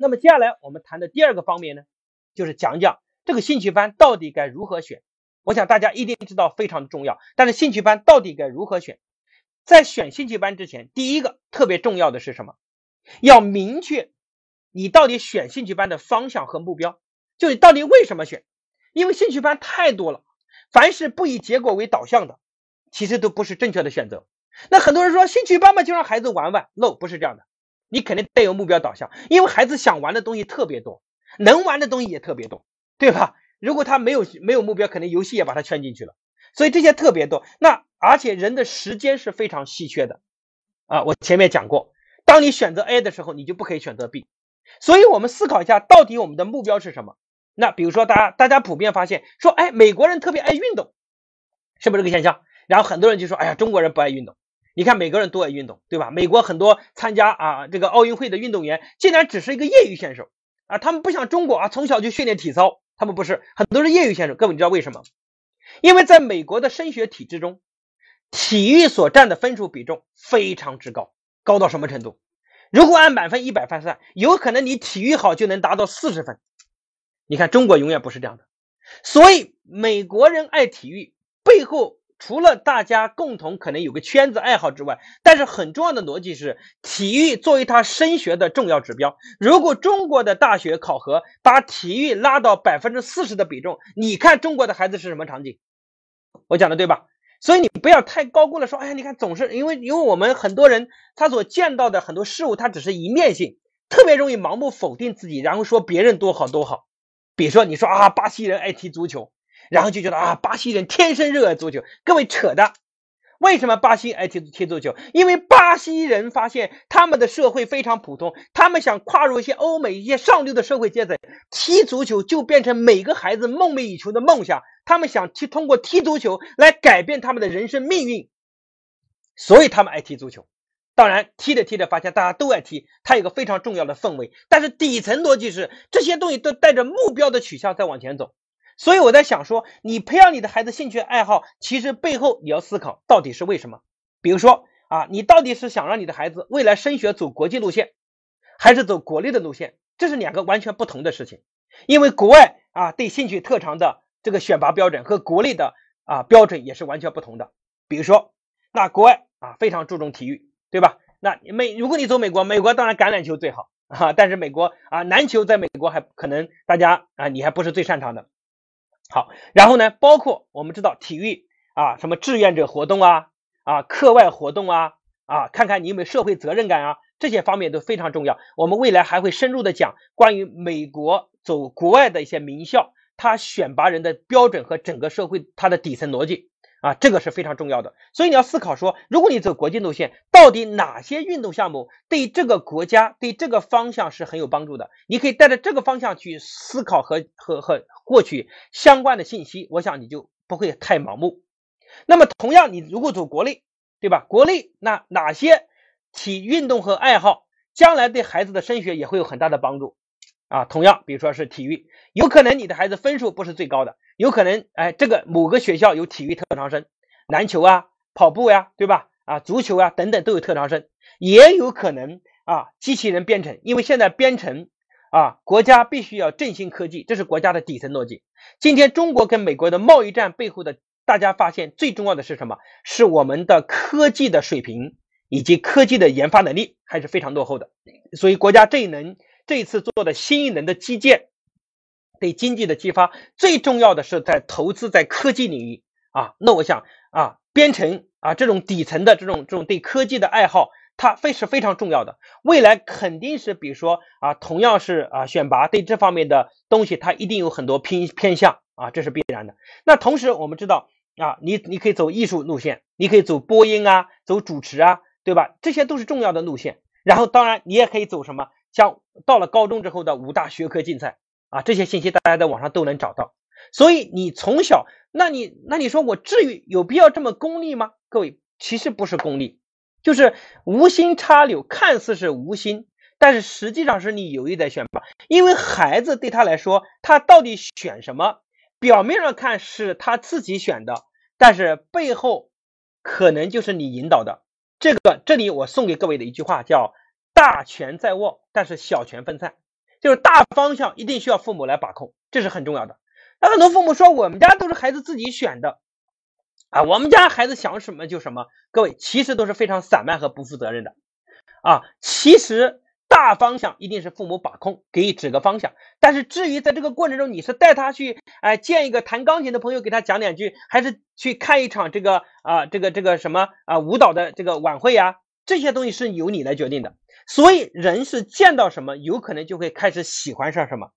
那么接下来我们谈的第二个方面呢，就是讲讲这个兴趣班到底该如何选。我想大家一定知道非常的重要，但是兴趣班到底该如何选？在选兴趣班之前，第一个特别重要的是什么？要明确你到底选兴趣班的方向和目标，就你到底为什么选？因为兴趣班太多了，凡是不以结果为导向的，其实都不是正确的选择。那很多人说兴趣班嘛，就让孩子玩玩，no，不是这样的。你肯定得有目标导向，因为孩子想玩的东西特别多，能玩的东西也特别多，对吧？如果他没有没有目标，可能游戏也把他圈进去了。所以这些特别多。那而且人的时间是非常稀缺的啊！我前面讲过，当你选择 A 的时候，你就不可以选择 B。所以我们思考一下，到底我们的目标是什么？那比如说，大家大家普遍发现说，哎，美国人特别爱运动，是不是这个现象？然后很多人就说，哎呀，中国人不爱运动。你看美国人多爱运动，对吧？美国很多参加啊这个奥运会的运动员，竟然只是一个业余选手啊！他们不像中国啊，从小就训练体操，他们不是很多是业余选手。各位你知道为什么？因为在美国的升学体制中，体育所占的分数比重非常之高，高到什么程度？如果按满分一百分算，有可能你体育好就能达到四十分。你看中国永远不是这样的，所以美国人爱体育背后。除了大家共同可能有个圈子爱好之外，但是很重要的逻辑是，体育作为他升学的重要指标。如果中国的大学考核把体育拉到百分之四十的比重，你看中国的孩子是什么场景？我讲的对吧？所以你不要太高估了，说，哎呀，你看总是因为因为我们很多人他所见到的很多事物，他只是一面性，特别容易盲目否定自己，然后说别人多好多好。比如说你说啊，巴西人爱踢足球。然后就觉得啊，巴西人天生热爱足球。各位扯的，为什么巴西爱踢踢足球？因为巴西人发现他们的社会非常普通，他们想跨入一些欧美一些上流的社会阶层，踢足球就变成每个孩子梦寐以求的梦想。他们想去通过踢足球来改变他们的人生命运，所以他们爱踢足球。当然，踢着踢着发现大家都爱踢，它有个非常重要的氛围。但是底层逻辑是，这些东西都带着目标的取向在往前走。所以我在想说，你培养你的孩子兴趣爱好，其实背后你要思考到底是为什么。比如说啊，你到底是想让你的孩子未来升学走国际路线，还是走国内的路线？这是两个完全不同的事情。因为国外啊对兴趣特长的这个选拔标准和国内的啊标准也是完全不同的。比如说，那国外啊非常注重体育，对吧？那美如果你走美国，美国当然橄榄球最好啊，但是美国啊篮球在美国还可能大家啊你还不是最擅长的。好，然后呢，包括我们知道体育啊，什么志愿者活动啊，啊，课外活动啊，啊，看看你有没有社会责任感啊，这些方面都非常重要。我们未来还会深入的讲关于美国走国外的一些名校，它选拔人的标准和整个社会它的底层逻辑。啊，这个是非常重要的，所以你要思考说，如果你走国际路线，到底哪些运动项目对这个国家、对这个方向是很有帮助的？你可以带着这个方向去思考和和和获取相关的信息，我想你就不会太盲目。那么，同样，你如果走国内，对吧？国内那哪些体运动和爱好，将来对孩子的升学也会有很大的帮助啊？同样，比如说是体育，有可能你的孩子分数不是最高的。有可能，哎，这个某个学校有体育特长生，篮球啊、跑步呀，对吧？啊，足球啊等等都有特长生，也有可能啊，机器人编程，因为现在编程啊，国家必须要振兴科技，这是国家的底层逻辑。今天中国跟美国的贸易战背后的，大家发现最重要的是什么？是我们的科技的水平以及科技的研发能力还是非常落后的，所以国家这一轮这一次做的新一轮的基建。对经济的激发，最重要的是在投资在科技领域啊。那我想啊，编程啊这种底层的这种这种对科技的爱好，它非是非常重要的。未来肯定是，比如说啊，同样是啊选拔对这方面的东西，它一定有很多偏偏向啊，这是必然的。那同时我们知道啊，你你可以走艺术路线，你可以走播音啊，走主持啊，对吧？这些都是重要的路线。然后当然你也可以走什么，像到了高中之后的五大学科竞赛。啊，这些信息大家在网上都能找到，所以你从小，那你那你说我至于有必要这么功利吗？各位，其实不是功利，就是无心插柳，看似是无心，但是实际上是你有意在选拔。因为孩子对他来说，他到底选什么？表面上看是他自己选的，但是背后可能就是你引导的。这个这里我送给各位的一句话叫“大权在握，但是小权分散”。就是大方向一定需要父母来把控，这是很重要的。那很多父母说我们家都是孩子自己选的啊，我们家孩子想什么就什么。各位其实都是非常散漫和不负责任的啊。其实大方向一定是父母把控，给予指个方向。但是至于在这个过程中，你是带他去哎见一个弹钢琴的朋友给他讲两句，还是去看一场这个啊这个这个什么啊舞蹈的这个晚会呀？这些东西是由你来决定的。所以人是见到什么，有可能就会开始喜欢上什么。